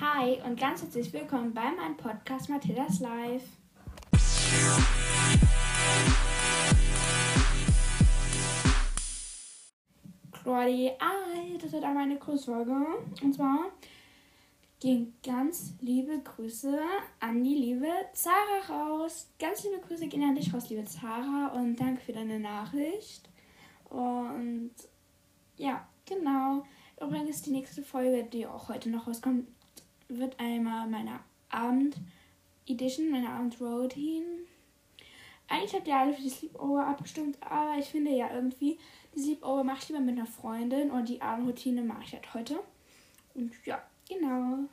Hi und ganz herzlich willkommen bei meinem Podcast Mathildas Live. Claudi, hi, das wird einmal eine Kurzfolge. Und zwar gehen ganz liebe Grüße an die liebe Zara raus. Ganz liebe Grüße gehen an dich raus, liebe Zara, und danke für deine Nachricht. Und ja, genau. Übrigens, die nächste Folge, die auch heute noch rauskommt, wird einmal meine Abend-Edition, meine Abend-Routine. Eigentlich habt ihr alle für die Sleepover abgestimmt, aber ich finde ja irgendwie, die Sleepover mache ich lieber mit einer Freundin und die Abendroutine mache ich halt heute. Und ja, genau.